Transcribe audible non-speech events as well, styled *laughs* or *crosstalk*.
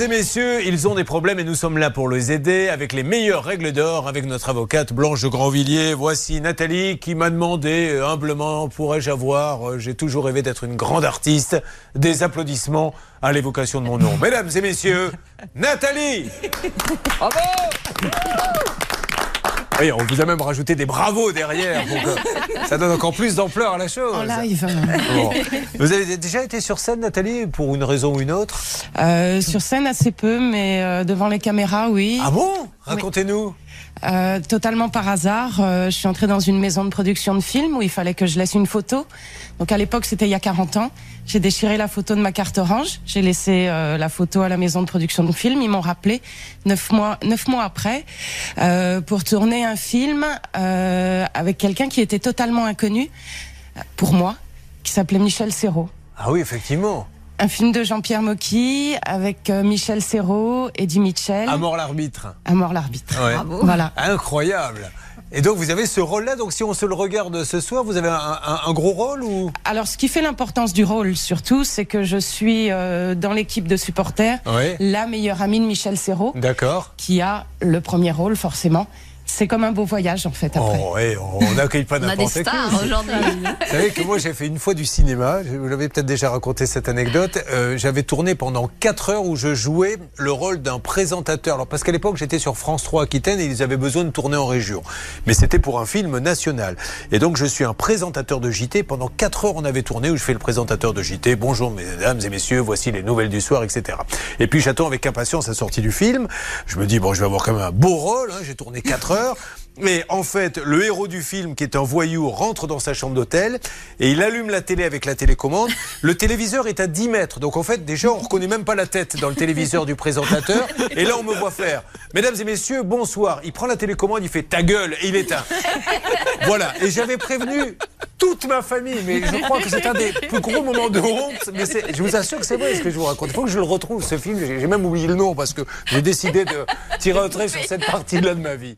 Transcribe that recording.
et messieurs, ils ont des problèmes et nous sommes là pour les aider avec les meilleures règles d'or avec notre avocate Blanche de Grandvilliers. Voici Nathalie qui m'a demandé euh, humblement pourrais-je avoir, euh, j'ai toujours rêvé d'être une grande artiste, des applaudissements à l'évocation de mon nom. *laughs* Mesdames et messieurs, Nathalie Bravo oui, on vous a même rajouté des bravos derrière pour que ça donne encore plus d'ampleur à la chose. En live. Bon. Vous avez déjà été sur scène, Nathalie, pour une raison ou une autre? Euh, sur scène assez peu, mais euh, devant les caméras, oui. Ah bon? Racontez-nous. Euh, totalement par hasard, euh, je suis entrée dans une maison de production de films où il fallait que je laisse une photo. Donc à l'époque, c'était il y a 40 ans. J'ai déchiré la photo de ma carte orange. J'ai laissé euh, la photo à la maison de production de films. Ils m'ont rappelé neuf mois, neuf mois après euh, pour tourner un film euh, avec quelqu'un qui était totalement inconnu euh, pour moi, qui s'appelait Michel Serrault. Ah oui, effectivement. Un film de Jean-Pierre Mocky avec euh, Michel Serrault, Eddie Mitchell. À mort l'arbitre. À mort l'arbitre. Ouais. Voilà. Incroyable. Et donc vous avez ce rôle-là, donc si on se le regarde ce soir, vous avez un, un- un gros rôle ou? Alors, ce qui fait l'importance du rôle, surtout, c'est que je suis euh, dans l'équipe de supporters, Oui. la meilleure amie de Michel Serrault, D'accord. qui a le premier rôle, forcément. C'est comme un beau voyage, en fait, après. Oh, on n'accueille pas *laughs* On a des n'importe qui. stars aujourd'hui. *laughs* Vous savez que moi j'ai fait une fois du cinéma, je vous l'avez peut-être déjà raconté cette anecdote, Euh, j'avais tourné pendant 4 heures où je jouais le rôle d'un présentateur. Alors parce qu'à l'époque j'étais sur France 3 Aquitaine et ils avaient besoin de tourner en région. Mais c'était pour un film national. Et donc je suis un présentateur de JT. Pendant 4 heures on avait tourné où je fais le présentateur de JT. Bonjour mesdames et messieurs, voici les nouvelles du soir, etc. Et puis j'attends avec impatience la sortie du film. Je me dis bon je vais avoir quand même un beau rôle, hein. j'ai tourné 4 heures. Mais en fait, le héros du film, qui est un voyou, rentre dans sa chambre d'hôtel et il allume la télé avec la télécommande. Le téléviseur est à 10 mètres. Donc en fait, déjà, on reconnaît même pas la tête dans le téléviseur du présentateur. Et là, on me voit faire. Mesdames et messieurs, bonsoir. Il prend la télécommande, il fait ta gueule et il éteint. Voilà. Et j'avais prévenu toute ma famille. Mais je crois que c'est un des plus gros moments de honte. Mais je vous assure que c'est vrai ce que je vous raconte. Il faut que je le retrouve, ce film. J'ai même oublié le nom parce que j'ai décidé de tirer un trait sur cette partie-là de ma vie.